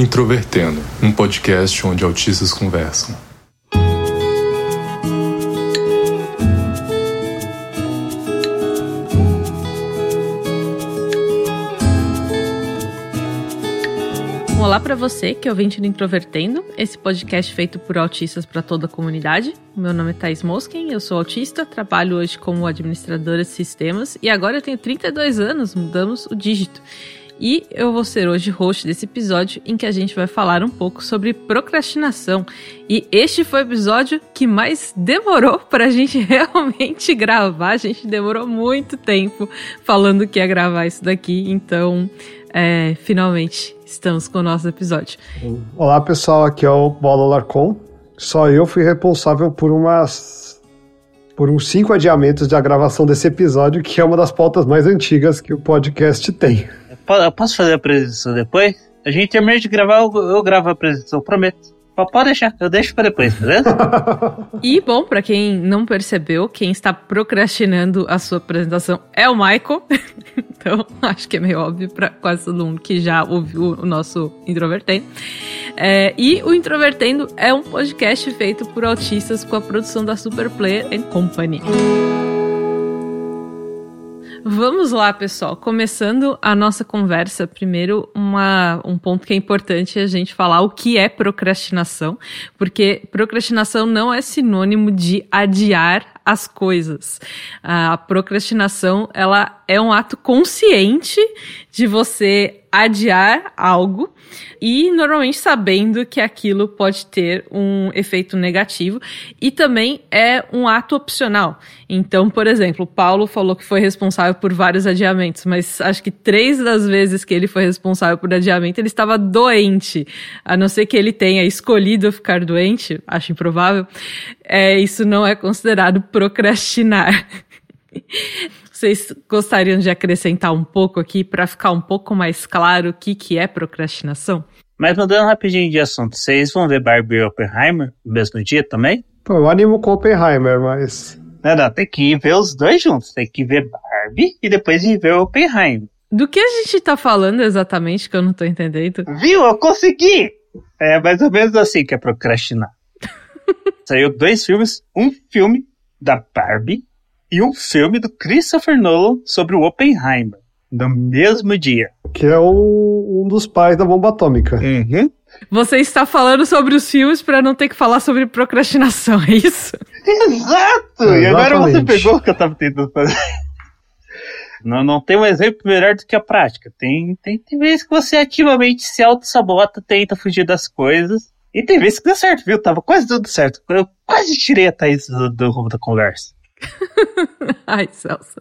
Introvertendo, um podcast onde autistas conversam. Olá para você que é ouvinte do Introvertendo, esse podcast feito por autistas para toda a comunidade. Meu nome é Thais Mosken, eu sou autista, trabalho hoje como administradora de sistemas e agora eu tenho 32 anos, mudamos o dígito. E eu vou ser hoje host desse episódio em que a gente vai falar um pouco sobre procrastinação. E este foi o episódio que mais demorou para a gente realmente gravar. A gente demorou muito tempo falando que ia gravar isso daqui, então é, finalmente estamos com o nosso episódio. Olá pessoal, aqui é o Bola Larcon. Só eu fui responsável por umas por uns cinco adiamentos da gravação desse episódio, que é uma das pautas mais antigas que o podcast tem. Eu posso fazer a apresentação depois? A gente termina de gravar, eu, eu gravo a apresentação, prometo. Pode deixar, eu deixo para depois, beleza? e bom, para quem não percebeu, quem está procrastinando a sua apresentação é o Michael. então, acho que é meio óbvio para quase todo mundo que já ouviu o nosso Introvertendo. É, e o Introvertendo é um podcast feito por autistas com a produção da Superplayer and Company. Vamos lá, pessoal. Começando a nossa conversa, primeiro uma, um ponto que é importante a gente falar o que é procrastinação, porque procrastinação não é sinônimo de adiar as coisas. A procrastinação, ela é um ato consciente de você adiar algo e normalmente sabendo que aquilo pode ter um efeito negativo e também é um ato opcional. Então, por exemplo, Paulo falou que foi responsável por vários adiamentos, mas acho que três das vezes que ele foi responsável por adiamento, ele estava doente. A não ser que ele tenha escolhido ficar doente, acho improvável, é, isso não é considerado procrastinar. Vocês gostariam de acrescentar um pouco aqui para ficar um pouco mais claro o que, que é procrastinação? Mas mudando rapidinho de assunto, vocês vão ver Barbie e Oppenheimer no mesmo dia também? Pô, eu animo com Oppenheimer, mas. Não, não, tem que ver os dois juntos. Tem que ver Barbie e depois ver Oppenheimer. Do que a gente tá falando exatamente que eu não tô entendendo? Viu? Eu consegui! É mais ou menos assim que é procrastinar. Saiu dois filmes, um filme da Barbie e um filme do Christopher Nolan sobre o Oppenheimer, no mesmo dia. Que é o, um dos pais da bomba atômica. Uhum. Você está falando sobre os filmes para não ter que falar sobre procrastinação, é isso? Exato! E agora você pegou o que eu estava tentando fazer. Não, não tem um exemplo melhor do que a prática. Tem, tem, tem vezes que você ativamente se auto-sabota, tenta fugir das coisas. E tem vezes que deu certo, viu? Tava quase tudo certo. Eu quase tirei a Thaís do, do rumo da conversa. Ai, Celso.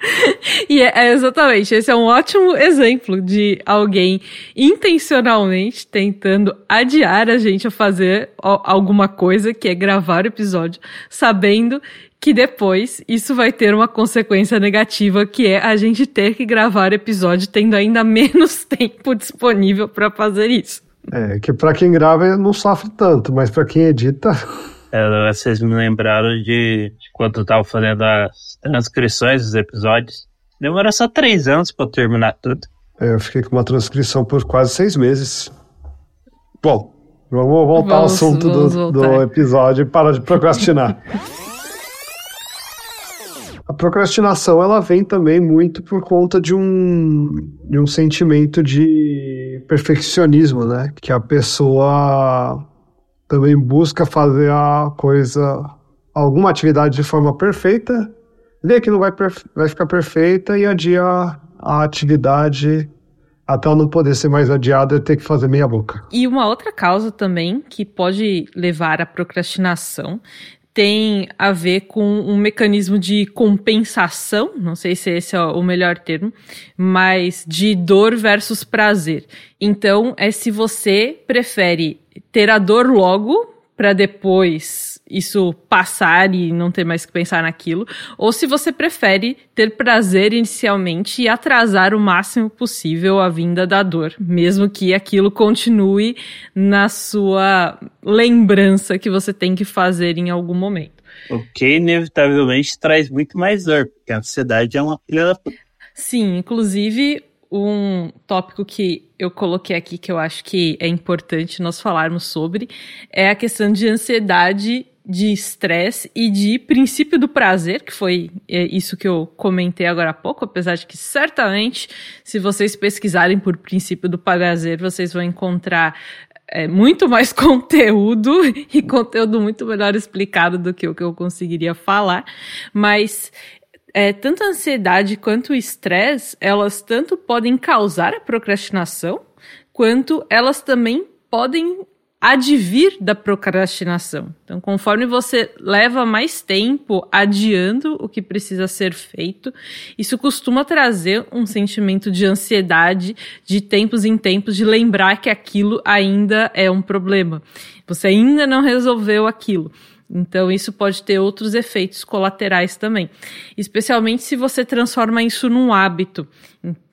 E é, é, exatamente, esse é um ótimo exemplo de alguém intencionalmente tentando adiar a gente a fazer alguma coisa, que é gravar o episódio, sabendo que depois isso vai ter uma consequência negativa, que é a gente ter que gravar o episódio tendo ainda menos tempo disponível para fazer isso. É, que para quem grava não sofre tanto, mas para quem edita. É, vocês me lembraram de, de quando eu tava fazendo as transcrições dos episódios. Demorou só três anos para terminar tudo. É, eu fiquei com uma transcrição por quase seis meses. Bom, vamos voltar vamos, ao assunto do, do episódio e parar de procrastinar. A procrastinação ela vem também muito por conta de um, de um sentimento de perfeccionismo, né? Que a pessoa também busca fazer a coisa, alguma atividade de forma perfeita, vê que não vai, vai ficar perfeita e adia a atividade até ela não poder ser mais adiada e ter que fazer meia boca. E uma outra causa também que pode levar à procrastinação tem a ver com um mecanismo de compensação, não sei se esse é o melhor termo, mas de dor versus prazer. Então, é se você prefere ter a dor logo para depois isso passar e não ter mais que pensar naquilo, ou se você prefere ter prazer inicialmente e atrasar o máximo possível a vinda da dor, mesmo que aquilo continue na sua lembrança que você tem que fazer em algum momento. O que inevitavelmente traz muito mais dor, porque a ansiedade é uma filha da Sim, inclusive um tópico que eu coloquei aqui que eu acho que é importante nós falarmos sobre é a questão de ansiedade de estresse e de princípio do prazer, que foi é, isso que eu comentei agora há pouco, apesar de que certamente, se vocês pesquisarem por princípio do prazer, vocês vão encontrar é, muito mais conteúdo e conteúdo muito melhor explicado do que o que eu conseguiria falar, mas é, tanto a ansiedade quanto o estresse, elas tanto podem causar a procrastinação, quanto elas também podem advir da procrastinação. Então, conforme você leva mais tempo adiando o que precisa ser feito, isso costuma trazer um sentimento de ansiedade de tempos em tempos, de lembrar que aquilo ainda é um problema. Você ainda não resolveu aquilo. Então, isso pode ter outros efeitos colaterais também. Especialmente se você transforma isso num hábito,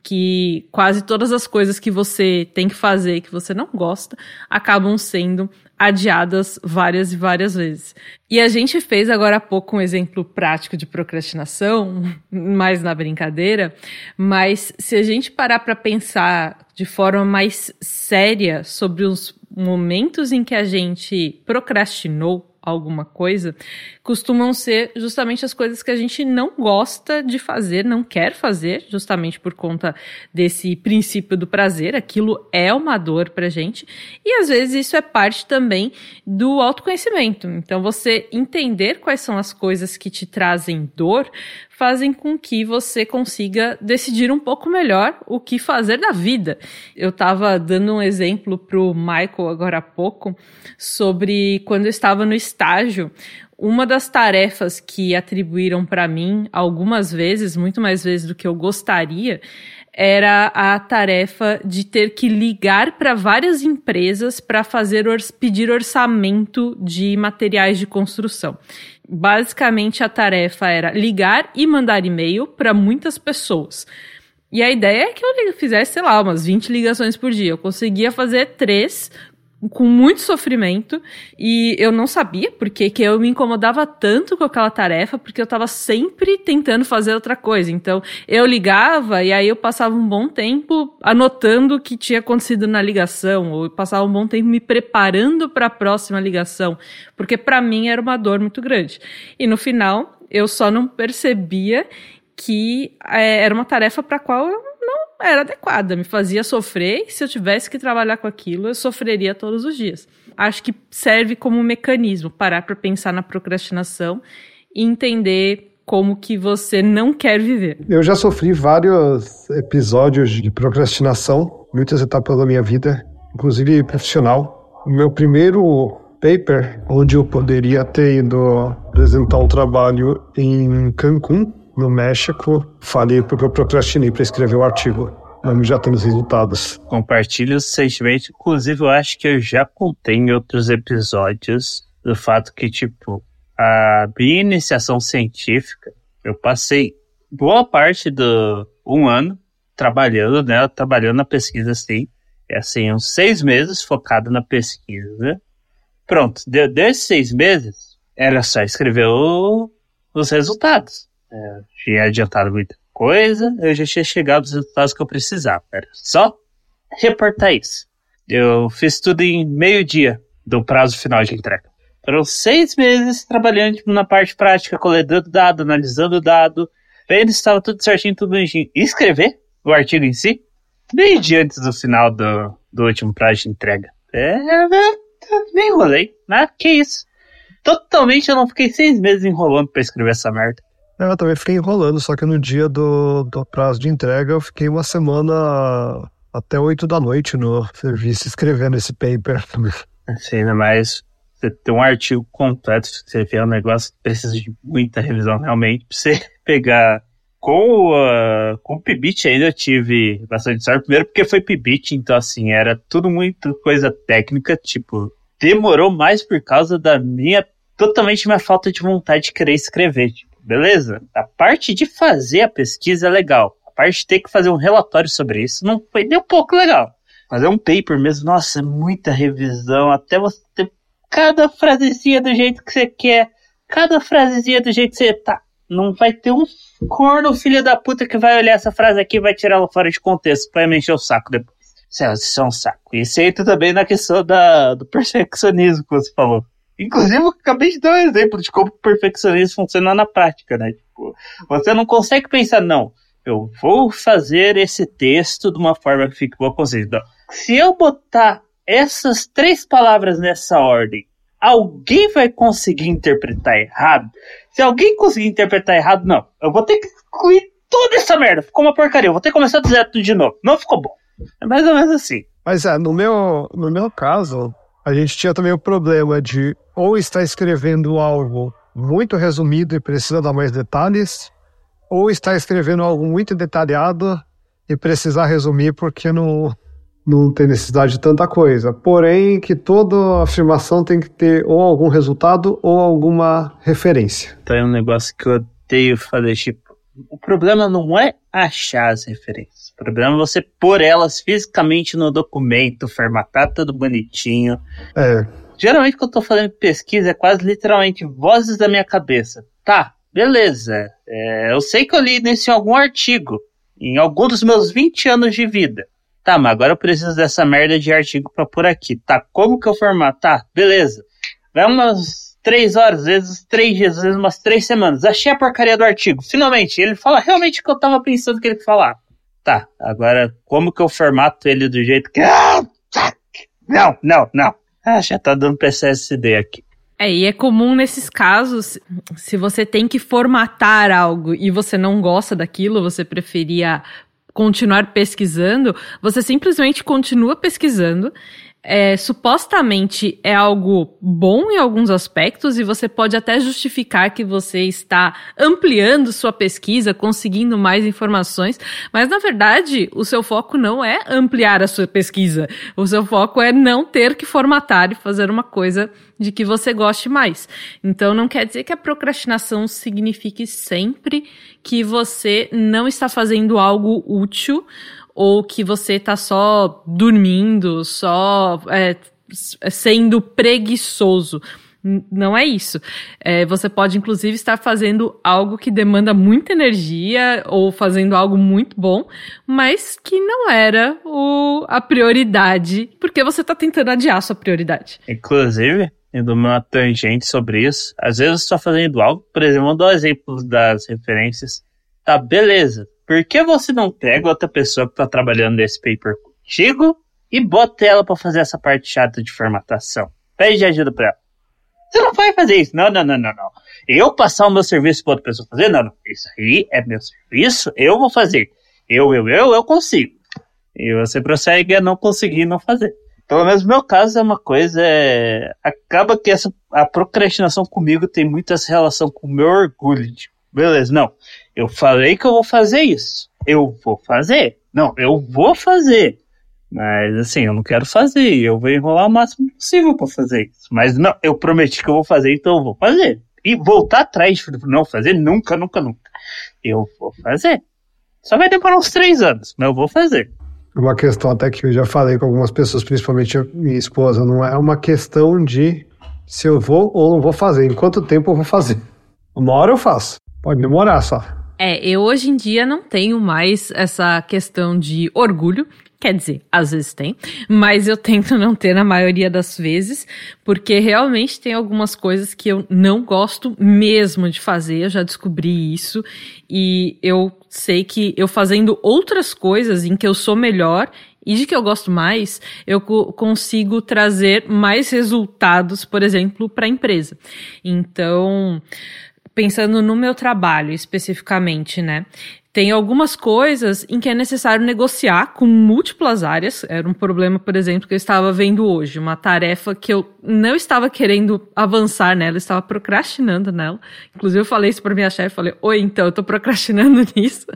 que quase todas as coisas que você tem que fazer que você não gosta acabam sendo adiadas várias e várias vezes. E a gente fez agora há pouco um exemplo prático de procrastinação, mais na brincadeira, mas se a gente parar para pensar de forma mais séria sobre os momentos em que a gente procrastinou, alguma coisa, costumam ser justamente as coisas que a gente não gosta de fazer, não quer fazer, justamente por conta desse princípio do prazer. Aquilo é uma dor pra gente. E às vezes isso é parte também do autoconhecimento. Então, você entender quais são as coisas que te trazem dor fazem com que você consiga decidir um pouco melhor o que fazer da vida. Eu estava dando um exemplo para o Michael agora há pouco sobre quando eu estava no estágio. Uma das tarefas que atribuíram para mim algumas vezes, muito mais vezes do que eu gostaria, era a tarefa de ter que ligar para várias empresas para fazer pedir orçamento de materiais de construção. Basicamente, a tarefa era ligar e mandar e-mail para muitas pessoas. E a ideia é que eu fizesse, sei lá, umas 20 ligações por dia. Eu conseguia fazer três com muito sofrimento e eu não sabia porque que eu me incomodava tanto com aquela tarefa porque eu estava sempre tentando fazer outra coisa. Então eu ligava e aí eu passava um bom tempo anotando o que tinha acontecido na ligação ou passava um bom tempo me preparando para a próxima ligação, porque para mim era uma dor muito grande. E no final eu só não percebia que é, era uma tarefa para qual eu era adequada, me fazia sofrer, e se eu tivesse que trabalhar com aquilo, eu sofreria todos os dias. Acho que serve como um mecanismo parar para pensar na procrastinação e entender como que você não quer viver. Eu já sofri vários episódios de procrastinação, muitas etapas da minha vida, inclusive profissional. O meu primeiro paper, onde eu poderia ter ido apresentar um trabalho em Cancún, no México, falei porque eu procrastinei para escrever o artigo. Mas já temos resultados. Compartilho os sentimentos. Inclusive, eu acho que eu já contei em outros episódios do fato que, tipo, a minha iniciação científica, eu passei boa parte do um ano trabalhando, né? Trabalhando na pesquisa, assim. É assim, uns seis meses focado na pesquisa. Né? Pronto, de, desses seis meses, era só escrever o, os resultados. É, tinha adiantado muita coisa, eu já tinha chegado aos resultados que eu precisava. Era só reportar isso. Eu fiz tudo em meio dia do prazo final de entrega. Foram seis meses trabalhando tipo, na parte prática, coletando dado, analisando dado, vendo se estava tudo certinho, tudo bonitinho. E escrever o artigo em si, meio dia antes do final do, do último prazo de entrega. É, nem enrolei, né? Que isso. Totalmente eu não fiquei seis meses enrolando pra escrever essa merda. Eu também fiquei enrolando, só que no dia do, do prazo de entrega eu fiquei uma semana até 8 da noite no serviço escrevendo esse paper. Sim, ainda mais você ter um artigo completo, você vê um negócio que precisa de muita revisão realmente, pra você pegar com, uh, com o Pibit ainda eu tive bastante sorte. Primeiro porque foi Pibit, então assim, era tudo muito coisa técnica, tipo, demorou mais por causa da minha, totalmente minha falta de vontade de querer escrever. Tipo, beleza? A parte de fazer a pesquisa é legal. A parte de ter que fazer um relatório sobre isso não foi nem um pouco legal. Fazer um paper mesmo, nossa, é muita revisão, até você ter cada frasezinha do jeito que você quer, cada frasezinha do jeito que você tá. não vai ter um corno filho da puta que vai olhar essa frase aqui e vai tirar ela fora de contexto pra me encher o saco depois. Isso é um saco. Isso entra também na questão da, do perfeccionismo que você falou. Inclusive, eu acabei de dar um exemplo de como o perfeccionismo funciona na prática, né? Tipo, você não consegue pensar, não, eu vou fazer esse texto de uma forma que fique boa. Não. Se eu botar essas três palavras nessa ordem, alguém vai conseguir interpretar errado? Se alguém conseguir interpretar errado, não. Eu vou ter que excluir toda essa merda. Ficou uma porcaria. Eu vou ter que começar a dizer tudo de novo. Não ficou bom. É mais ou menos assim. Mas é, no meu, no meu caso, a gente tinha também o problema de ou estar escrevendo algo muito resumido e precisa dar mais detalhes, ou estar escrevendo algo muito detalhado e precisar resumir porque não, não tem necessidade de tanta coisa. Porém, que toda afirmação tem que ter ou algum resultado ou alguma referência. É um negócio que eu odeio fazer, tipo, o problema não é achar as referências. O problema é você pôr elas fisicamente no documento, formatar tudo bonitinho. É. Geralmente, quando eu tô fazendo pesquisa, é quase literalmente vozes da minha cabeça. Tá, beleza. É, eu sei que eu li nesse algum artigo, em algum dos meus 20 anos de vida. Tá, mas agora eu preciso dessa merda de artigo pra pôr aqui. Tá, como que eu formatar? Tá, beleza. Vai umas três horas, vezes três dias, às vezes umas três semanas. Achei a porcaria do artigo. Finalmente, ele fala realmente o que eu tava pensando que ele falar. Tá, agora como que eu formato ele do jeito que. Ah, não, não, não. Ah, já tá dando PCSD aqui. É, e é comum nesses casos, se você tem que formatar algo e você não gosta daquilo, você preferia continuar pesquisando, você simplesmente continua pesquisando é, supostamente é algo bom em alguns aspectos e você pode até justificar que você está ampliando sua pesquisa, conseguindo mais informações, mas na verdade o seu foco não é ampliar a sua pesquisa, o seu foco é não ter que formatar e fazer uma coisa de que você goste mais. Então não quer dizer que a procrastinação signifique sempre que você não está fazendo algo útil ou que você tá só dormindo, só é, sendo preguiçoso. Não é isso. É, você pode, inclusive, estar fazendo algo que demanda muita energia ou fazendo algo muito bom, mas que não era o, a prioridade, porque você está tentando adiar sua prioridade. Inclusive, indo uma tangente sobre isso, às vezes está fazendo algo, por exemplo, vou dar um exemplo das referências. Tá, beleza. Por que você não pega outra pessoa que está trabalhando nesse paper contigo e bota ela para fazer essa parte chata de formatação? Pede ajuda para ela. Você não vai fazer isso. Não, não, não, não, não. Eu passar o meu serviço para outra pessoa fazer? Não, não. Isso aí é meu serviço, eu vou fazer. Eu, eu, eu, eu consigo. E você prossegue a não conseguir não fazer. Pelo menos no meu caso é uma coisa. É... Acaba que essa, a procrastinação comigo tem muita relação com o meu orgulho. Tipo, beleza, não. Eu falei que eu vou fazer isso. Eu vou fazer. Não, eu vou fazer. Mas assim, eu não quero fazer. Eu vou enrolar o máximo possível para fazer isso. Mas não, eu prometi que eu vou fazer, então eu vou fazer. E voltar atrás de não fazer, nunca, nunca, nunca. Eu vou fazer. Só vai demorar uns três anos, mas eu vou fazer. Uma questão até que eu já falei com algumas pessoas, principalmente minha esposa, não é uma questão de se eu vou ou não vou fazer, em quanto tempo eu vou fazer. Uma hora eu faço. Pode demorar só. É, eu hoje em dia não tenho mais essa questão de orgulho. Quer dizer, às vezes tem, mas eu tento não ter na maioria das vezes, porque realmente tem algumas coisas que eu não gosto mesmo de fazer, eu já descobri isso, e eu sei que eu fazendo outras coisas em que eu sou melhor e de que eu gosto mais, eu consigo trazer mais resultados, por exemplo, para a empresa. Então, pensando no meu trabalho especificamente, né? Tem algumas coisas em que é necessário negociar com múltiplas áreas. Era um problema, por exemplo, que eu estava vendo hoje. Uma tarefa que eu não estava querendo avançar nela, estava procrastinando nela. Inclusive, eu falei isso para minha chefe. Falei, oi, então, eu estou procrastinando nisso.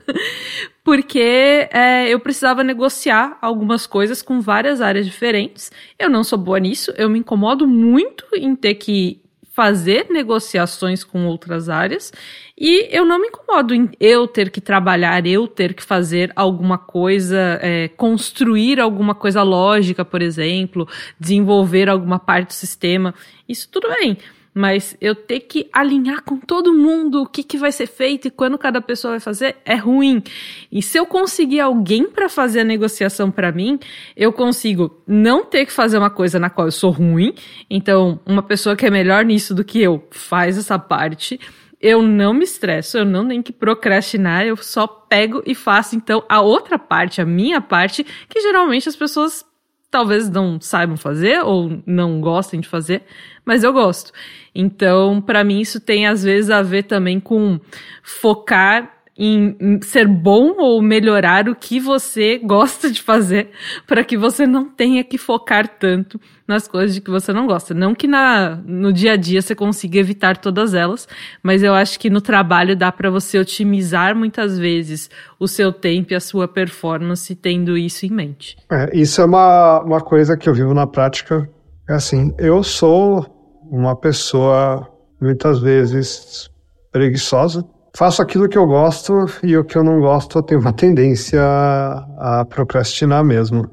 Porque é, eu precisava negociar algumas coisas com várias áreas diferentes. Eu não sou boa nisso. Eu me incomodo muito em ter que fazer negociações com outras áreas e eu não me incomodo em eu ter que trabalhar, eu ter que fazer alguma coisa, é, construir alguma coisa lógica, por exemplo, desenvolver alguma parte do sistema. Isso tudo bem. Mas eu ter que alinhar com todo mundo o que, que vai ser feito e quando cada pessoa vai fazer é ruim. E se eu conseguir alguém para fazer a negociação para mim, eu consigo não ter que fazer uma coisa na qual eu sou ruim. Então, uma pessoa que é melhor nisso do que eu faz essa parte eu não me estresso, eu não tenho que procrastinar, eu só pego e faço então a outra parte, a minha parte, que geralmente as pessoas talvez não saibam fazer ou não gostem de fazer, mas eu gosto. Então, para mim isso tem às vezes a ver também com focar em ser bom ou melhorar o que você gosta de fazer para que você não tenha que focar tanto nas coisas de que você não gosta. Não que na, no dia a dia você consiga evitar todas elas, mas eu acho que no trabalho dá para você otimizar muitas vezes o seu tempo e a sua performance tendo isso em mente. É, isso é uma, uma coisa que eu vivo na prática. É assim, eu sou uma pessoa muitas vezes preguiçosa faço aquilo que eu gosto e o que eu não gosto eu tenho uma tendência a procrastinar mesmo.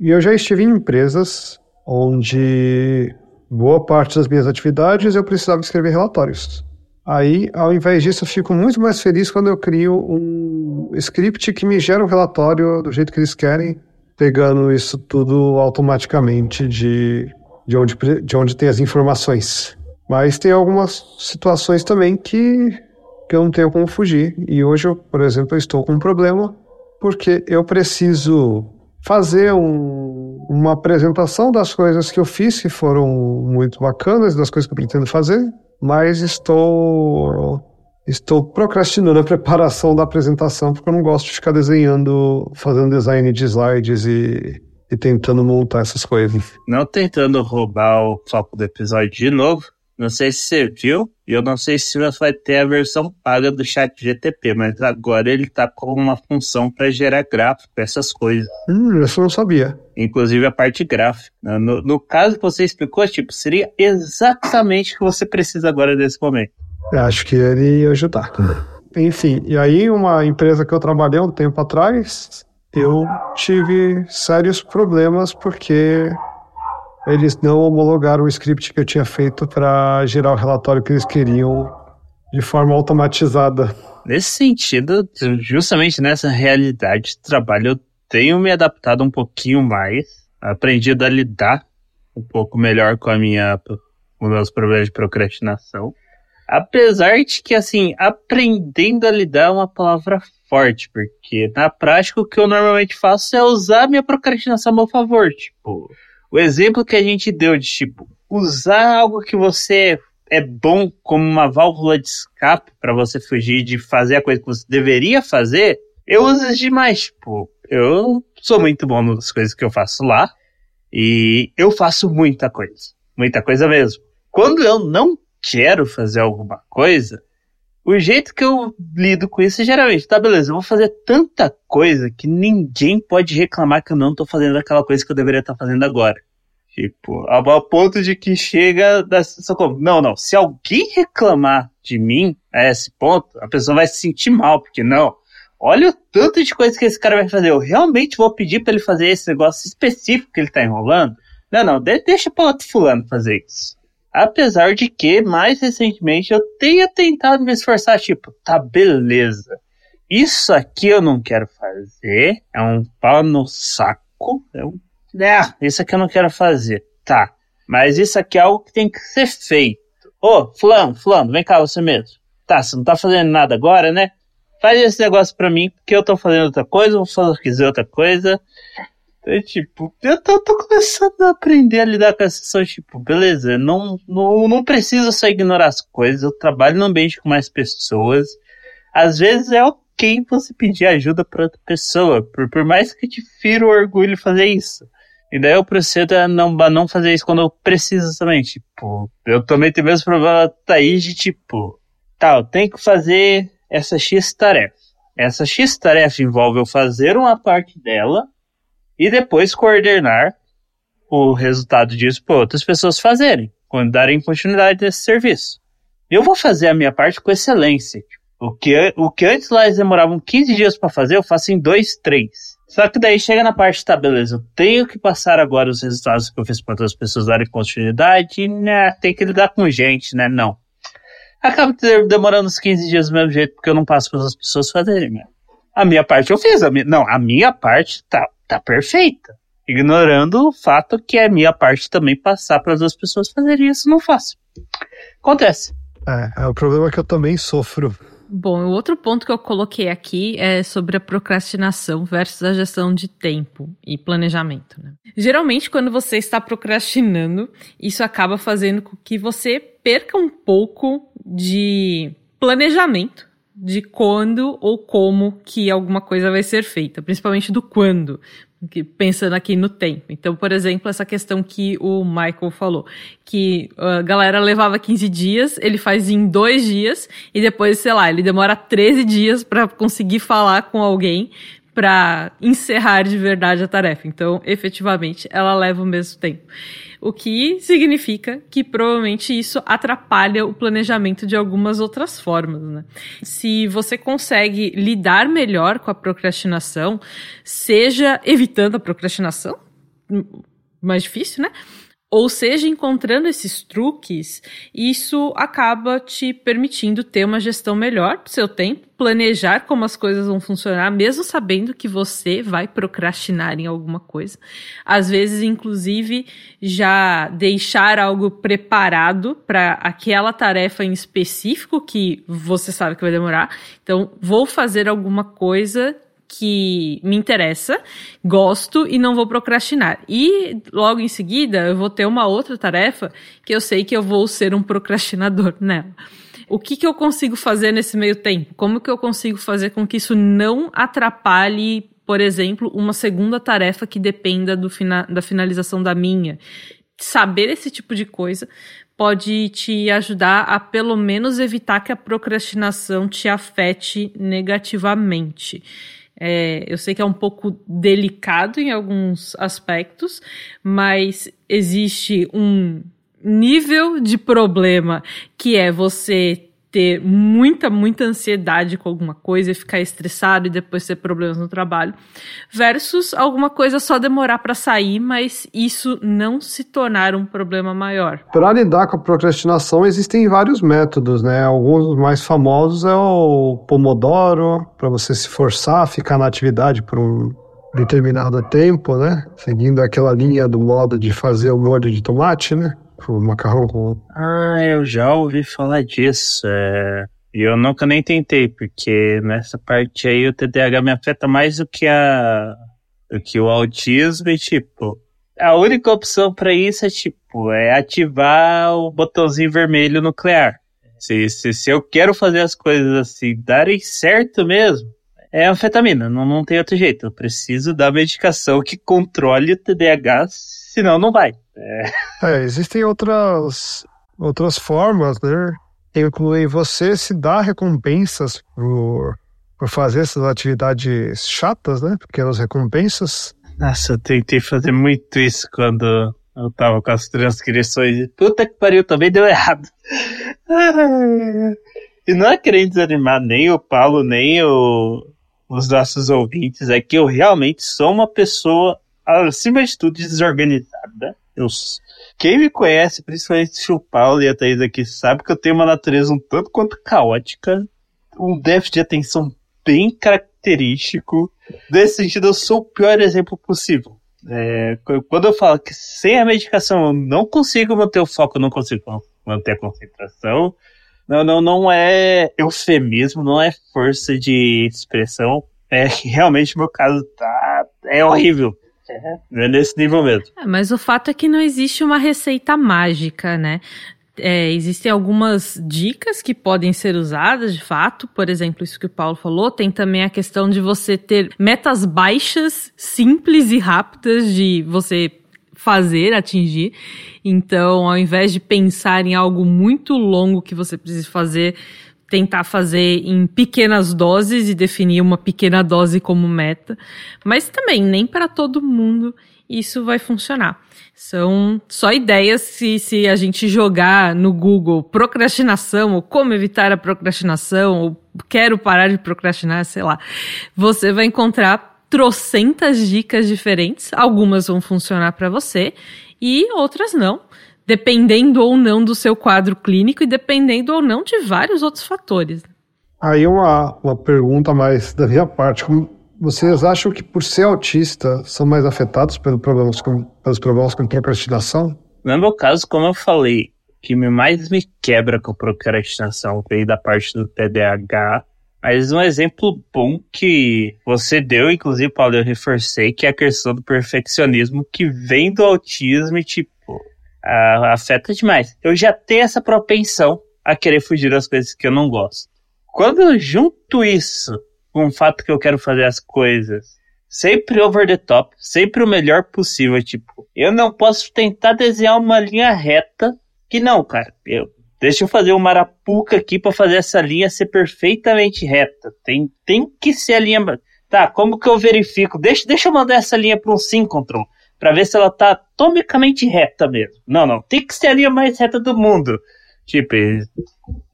E eu já estive em empresas onde boa parte das minhas atividades eu precisava escrever relatórios. Aí, ao invés disso, eu fico muito mais feliz quando eu crio um script que me gera um relatório do jeito que eles querem, pegando isso tudo automaticamente de, de, onde, de onde tem as informações. Mas tem algumas situações também que que eu não tenho como fugir. E hoje, eu, por exemplo, eu estou com um problema porque eu preciso fazer um, uma apresentação das coisas que eu fiz, que foram muito bacanas, das coisas que eu pretendo fazer, mas estou estou procrastinando a preparação da apresentação porque eu não gosto de ficar desenhando, fazendo design de slides e, e tentando montar essas coisas. Não tentando roubar o foco do episódio de novo, não sei se você viu, e eu não sei se você vai ter a versão paga do chat GTP, mas agora ele tá com uma função para gerar gráfico, essas coisas. Hum, isso eu não sabia. Inclusive a parte gráfica. No, no caso que você explicou, tipo, seria exatamente o que você precisa agora nesse momento. Eu acho que ele ia ajudar. Enfim, e aí uma empresa que eu trabalhei um tempo atrás, eu tive sérios problemas porque eles não homologaram o script que eu tinha feito para gerar o relatório que eles queriam de forma automatizada. Nesse sentido, justamente nessa realidade de trabalho, eu tenho me adaptado um pouquinho mais, aprendido a lidar um pouco melhor com a minha, com meus problemas de procrastinação. Apesar de que, assim, aprendendo a lidar é uma palavra forte, porque na prática o que eu normalmente faço é usar minha procrastinação a meu favor. Tipo, o exemplo que a gente deu de tipo usar algo que você é bom como uma válvula de escape para você fugir de fazer a coisa que você deveria fazer, eu uso demais. Tipo, eu sou muito bom nas coisas que eu faço lá e eu faço muita coisa, muita coisa mesmo. Quando eu não quero fazer alguma coisa, o jeito que eu lido com isso é geralmente, tá, beleza, eu vou fazer tanta coisa que ninguém pode reclamar que eu não tô fazendo aquela coisa que eu deveria estar tá fazendo agora. Tipo, ao ponto de que chega da como, não, não, se alguém reclamar de mim a esse ponto, a pessoa vai se sentir mal, porque não, olha o tanto de coisa que esse cara vai fazer, eu realmente vou pedir para ele fazer esse negócio específico que ele tá enrolando? Não, não, deixa para outro fulano fazer isso. Apesar de que, mais recentemente, eu tenha tentado me esforçar, tipo, tá, beleza. Isso aqui eu não quero fazer. É um pau no saco. É um. É, isso aqui eu não quero fazer. Tá. Mas isso aqui é algo que tem que ser feito. Ô, fulano, fulano, vem cá você mesmo. Tá, você não tá fazendo nada agora, né? Faz esse negócio pra mim, porque eu tô fazendo outra coisa, vou fazer outra coisa. É tipo, eu tô, tô, começando a aprender a lidar com essa situação, tipo, beleza, não, não, não preciso só ignorar as coisas, eu trabalho no ambiente com mais pessoas. Às vezes é ok você pedir ajuda para outra pessoa, por, por mais que te fira o orgulho fazer isso. E daí eu procedo a não, a não fazer isso quando eu preciso também, tipo, eu também tenho mesmo problema aí de tipo, tá, eu tenho que fazer essa X tarefa. Essa X tarefa envolve eu fazer uma parte dela, e depois coordenar o resultado disso para outras pessoas fazerem, quando darem continuidade desse serviço. Eu vou fazer a minha parte com excelência. O que, o que antes lá eles demoravam 15 dias para fazer, eu faço em 2, 3. Só que daí chega na parte, tá, beleza, eu tenho que passar agora os resultados que eu fiz para outras pessoas darem continuidade, né, tem que lidar com gente, né, não. Acaba demorando uns 15 dias do mesmo jeito, porque eu não passo para as pessoas fazerem, né. A minha parte eu fiz, a minha, não, a minha parte tá, tá perfeita. Ignorando o fato que é a minha parte também passar para as outras pessoas fazerem isso, não faço. Acontece. É, é o problema é que eu também sofro Bom, o outro ponto que eu coloquei aqui é sobre a procrastinação versus a gestão de tempo e planejamento. Né? Geralmente, quando você está procrastinando, isso acaba fazendo com que você perca um pouco de planejamento de quando ou como que alguma coisa vai ser feita, principalmente do quando pensando aqui no tempo. Então, por exemplo, essa questão que o Michael falou, que a galera levava 15 dias, ele faz em dois dias, e depois, sei lá, ele demora 13 dias para conseguir falar com alguém para encerrar de verdade a tarefa. Então, efetivamente, ela leva o mesmo tempo o que significa que provavelmente isso atrapalha o planejamento de algumas outras formas, né? Se você consegue lidar melhor com a procrastinação, seja evitando a procrastinação, mais difícil, né? Ou seja, encontrando esses truques, isso acaba te permitindo ter uma gestão melhor do seu tempo, planejar como as coisas vão funcionar, mesmo sabendo que você vai procrastinar em alguma coisa. Às vezes, inclusive, já deixar algo preparado para aquela tarefa em específico que você sabe que vai demorar. Então, vou fazer alguma coisa que me interessa, gosto e não vou procrastinar. E logo em seguida eu vou ter uma outra tarefa que eu sei que eu vou ser um procrastinador nela. O que, que eu consigo fazer nesse meio tempo? Como que eu consigo fazer com que isso não atrapalhe, por exemplo, uma segunda tarefa que dependa do fina da finalização da minha? Saber esse tipo de coisa pode te ajudar a pelo menos evitar que a procrastinação te afete negativamente. É, eu sei que é um pouco delicado em alguns aspectos, mas existe um nível de problema que é você ter muita, muita ansiedade com alguma coisa e ficar estressado e depois ter problemas no trabalho, versus alguma coisa só demorar para sair, mas isso não se tornar um problema maior. Para lidar com a procrastinação existem vários métodos, né? Alguns mais famosos é o Pomodoro, para você se forçar a ficar na atividade por um determinado tempo, né? Seguindo aquela linha do modo de fazer o molho de tomate, né? O macarrão com. Ah, eu já ouvi falar disso. É... E eu nunca nem tentei, porque nessa parte aí o TDAH me afeta mais do que a. do que o autismo e tipo. A única opção para isso é tipo, é ativar o botãozinho vermelho nuclear. Se, se, se eu quero fazer as coisas assim darem certo mesmo, é anfetamina, não, não tem outro jeito. Eu preciso da medicação que controle o TDAH, senão não vai. É. é, existem outras, outras formas, né? Que incluem você se dar recompensas por, por fazer essas atividades chatas, né? Pequenas recompensas. Nossa, eu tentei fazer muito isso quando eu tava com as transcrições. Puta que pariu, também deu errado. E não é querendo desanimar nem o Paulo, nem o, os nossos ouvintes, é que eu realmente sou uma pessoa, acima de tudo, desorganizada. Eu, quem me conhece, principalmente o Paulo e a Thaís aqui, sabe que eu tenho uma natureza um tanto quanto caótica, um déficit de atenção bem característico. Nesse sentido, eu sou o pior exemplo possível. É, quando eu falo que sem a medicação eu não consigo manter o foco, eu não consigo manter a concentração, não, não, não é eufemismo, não é força de expressão. É realmente meu caso tá. É horrível. É, é nesse nível mesmo. É, mas o fato é que não existe uma receita mágica, né? É, existem algumas dicas que podem ser usadas de fato, por exemplo, isso que o Paulo falou. Tem também a questão de você ter metas baixas, simples e rápidas de você fazer, atingir. Então, ao invés de pensar em algo muito longo que você precisa fazer, tentar fazer em pequenas doses e definir uma pequena dose como meta. Mas também, nem para todo mundo isso vai funcionar. São só ideias se, se a gente jogar no Google procrastinação ou como evitar a procrastinação ou quero parar de procrastinar, sei lá. Você vai encontrar trocentas dicas diferentes. Algumas vão funcionar para você e outras não, dependendo ou não do seu quadro clínico e dependendo ou não de vários outros fatores. Aí uma, uma pergunta mais da minha parte. Como vocês acham que por ser autista são mais afetados pelos problemas com, pelos problemas com procrastinação? No meu caso, como eu falei, o que mais me quebra com procrastinação veio da parte do TDAH. Mas um exemplo bom que você deu, inclusive, Paulo, eu reforcei, que é a questão do perfeccionismo que vem do autismo e, tipo, afeta demais. Eu já tenho essa propensão a querer fugir das coisas que eu não gosto. Quando eu junto isso com o fato que eu quero fazer as coisas sempre over the top, sempre o melhor possível, tipo, eu não posso tentar desenhar uma linha reta que não, cara. Eu, deixa eu fazer uma arapuca aqui para fazer essa linha ser perfeitamente reta. Tem, tem que ser a linha. Tá, como que eu verifico? Deixa, deixa eu mandar essa linha para um synchrotron para ver se ela tá atomicamente reta mesmo. Não, não, tem que ser a linha mais reta do mundo. Tipo,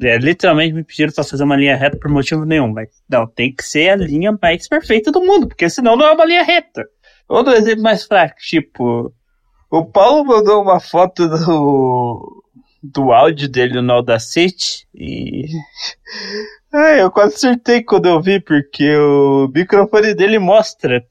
é, literalmente me pediram pra fazer uma linha reta por motivo nenhum, mas não, tem que ser a linha mais perfeita do mundo, porque senão não é uma linha reta. Outro exemplo mais fraco, tipo, o Paulo mandou uma foto do, do áudio dele no Audacity e. Ai, eu quase acertei quando eu vi, porque o microfone dele mostra,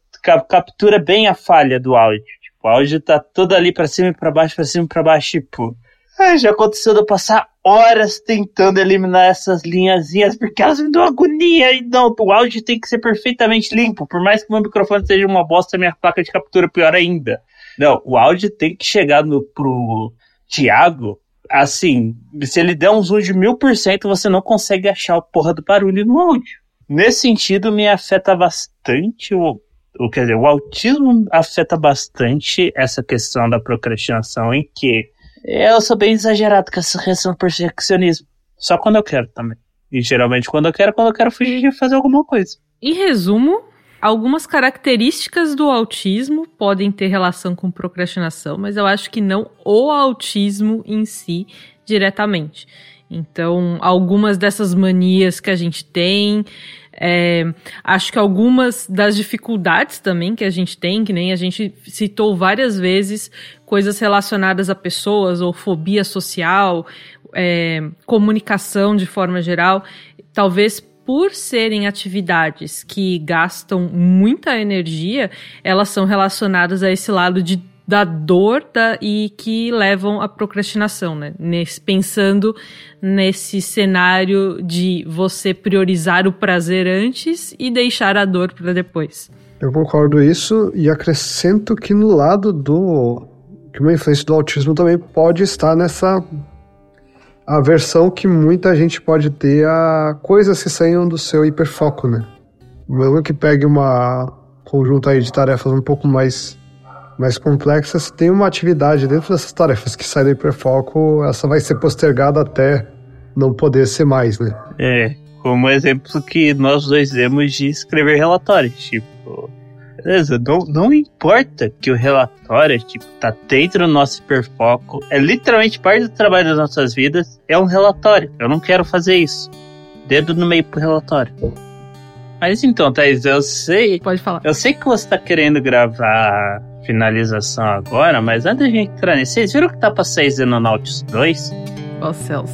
captura bem a falha do áudio. O áudio tá todo ali pra cima e pra baixo, pra cima e pra baixo, tipo. Ai, já aconteceu de eu passar horas tentando eliminar essas linhazinhas porque elas me dão agonia. E não, o áudio tem que ser perfeitamente limpo. Por mais que meu microfone seja uma bosta, minha placa de captura é pior ainda. Não, o áudio tem que chegar no, pro Thiago. Assim, se ele der um zoom de mil por cento, você não consegue achar o porra do barulho no áudio. Nesse sentido, me afeta bastante o, o quer dizer, o autismo afeta bastante essa questão da procrastinação em que eu sou bem exagerado com essa reação perfeccionismo. Só quando eu quero também. E geralmente quando eu quero, quando eu quero fugir de fazer alguma coisa. Em resumo, algumas características do autismo podem ter relação com procrastinação, mas eu acho que não o autismo em si diretamente. Então, algumas dessas manias que a gente tem, é, acho que algumas das dificuldades também que a gente tem, que nem a gente citou várias vezes, coisas relacionadas a pessoas ou fobia social, é, comunicação de forma geral, talvez por serem atividades que gastam muita energia, elas são relacionadas a esse lado de da dor da, e que levam à procrastinação, né? Nesse, pensando nesse cenário de você priorizar o prazer antes e deixar a dor para depois. Eu concordo isso e acrescento que no lado do que uma influência do autismo também pode estar nessa aversão que muita gente pode ter a coisas que saiam do seu hiperfoco, né? Mesmo que pegue uma conjunto aí de tarefas um pouco mais mais complexa, se tem uma atividade dentro dessas tarefas que sai do hiperfoco, essa vai ser postergada até não poder ser mais, né? É, como exemplo que nós dois demos de escrever relatórios, tipo, beleza, não, não importa que o relatório, tipo, tá dentro do nosso hiperfoco, é literalmente parte do trabalho das nossas vidas, é um relatório, eu não quero fazer isso. Dedo no meio pro relatório. Mas então, Thaís, eu sei. Pode falar. Eu sei que você tá querendo gravar finalização agora, mas antes de entrar nisso, vocês viram que tá pra sair Xenonauts 2? Ó oh, céus.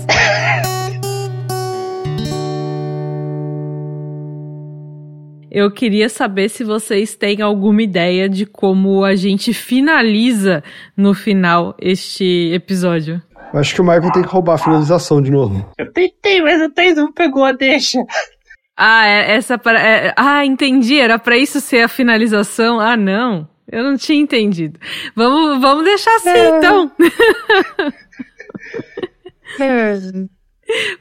Eu queria saber se vocês têm alguma ideia de como a gente finaliza no final este episódio. Acho que o Michael tem que roubar a finalização de novo. Eu tentei, mas o Thaís não pegou a deixa. Ah, é, essa para. É, ah, entendi. Era para isso ser a finalização. Ah, não. Eu não tinha entendido. Vamos, vamos deixar assim, é. então.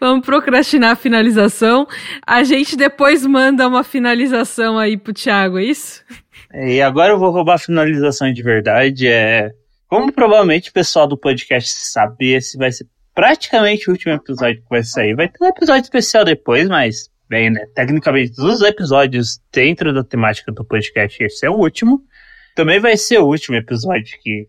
vamos procrastinar a finalização. A gente depois manda uma finalização aí pro Thiago, é isso? E agora eu vou roubar a finalização de verdade. É, como provavelmente o pessoal do podcast sabe, esse vai ser praticamente o último episódio que vai sair. Vai ter um episódio especial depois, mas, bem, né? Tecnicamente, dos episódios dentro da temática do podcast, esse é o último. Também vai ser o último episódio que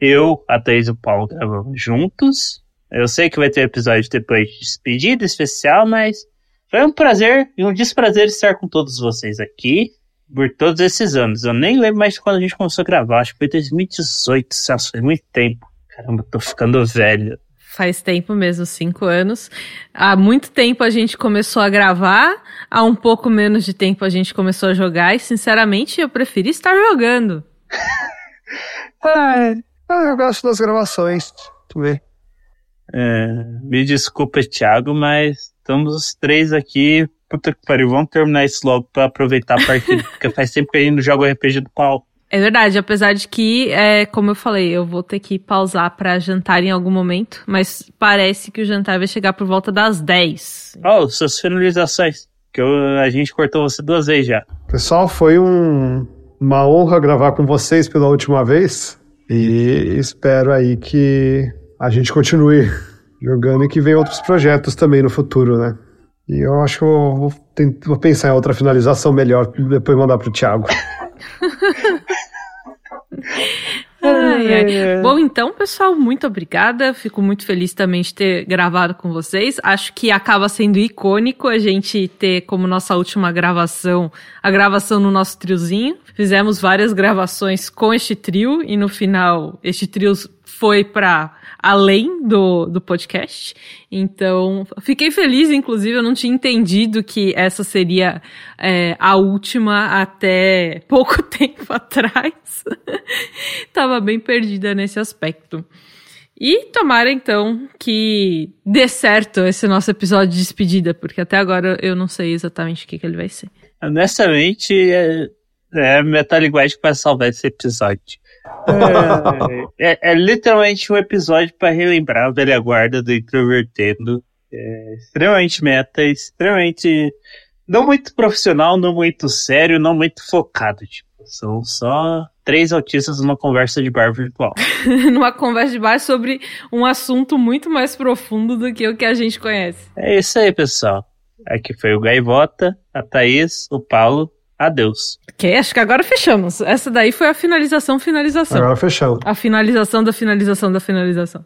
eu, a Thaís e o Paulo gravamos juntos. Eu sei que vai ter episódio depois de despedida especial, mas foi um prazer e um desprazer estar com todos vocês aqui. por todos esses anos. Eu nem lembro mais de quando a gente começou a gravar. Acho que foi 2018, Celso. Faz muito tempo. Caramba, tô ficando velho. Faz tempo mesmo, cinco anos. Há muito tempo a gente começou a gravar, há um pouco menos de tempo a gente começou a jogar, e sinceramente eu preferi estar jogando. ah, eu gosto das gravações, tu vê. É, me desculpa, Thiago, mas estamos os três aqui. Puta que pariu, vamos terminar isso logo pra aproveitar a partida, porque faz tempo que a gente não joga o RPG do pau. É verdade, apesar de que, é, como eu falei, eu vou ter que pausar para jantar em algum momento, mas parece que o jantar vai chegar por volta das 10. Oh, suas finalizações, que eu, a gente cortou você duas vezes já. Pessoal, foi um, uma honra gravar com vocês pela última vez e espero aí que a gente continue jogando e que venham outros projetos também no futuro, né? E eu acho que eu vou, tentar, vou pensar em outra finalização melhor, depois mandar pro Thiago. Ai, ai. Bom, então, pessoal, muito obrigada. Fico muito feliz também de ter gravado com vocês. Acho que acaba sendo icônico a gente ter como nossa última gravação a gravação no nosso triozinho. Fizemos várias gravações com este trio e no final este trio foi para além do, do podcast. Então, fiquei feliz, inclusive, eu não tinha entendido que essa seria é, a última até pouco tempo atrás. Tava bem perdida nesse aspecto. E tomara então que dê certo esse nosso episódio de despedida, porque até agora eu não sei exatamente o que, que ele vai ser. Honestamente, é, é metalinguagem vai salvar esse episódio. É, é, é, literalmente um episódio para relembrar a velha guarda do Introvertendo. É extremamente meta, extremamente. Não muito profissional, não muito sério, não muito focado. Tipo, são só três autistas numa conversa de bar virtual. numa conversa de bar sobre um assunto muito mais profundo do que o que a gente conhece. É isso aí, pessoal. Aqui foi o Gaivota, a Thaís, o Paulo Adeus. Ok, acho que agora fechamos. Essa daí foi a finalização, finalização. Agora fechamos. A finalização da finalização da finalização.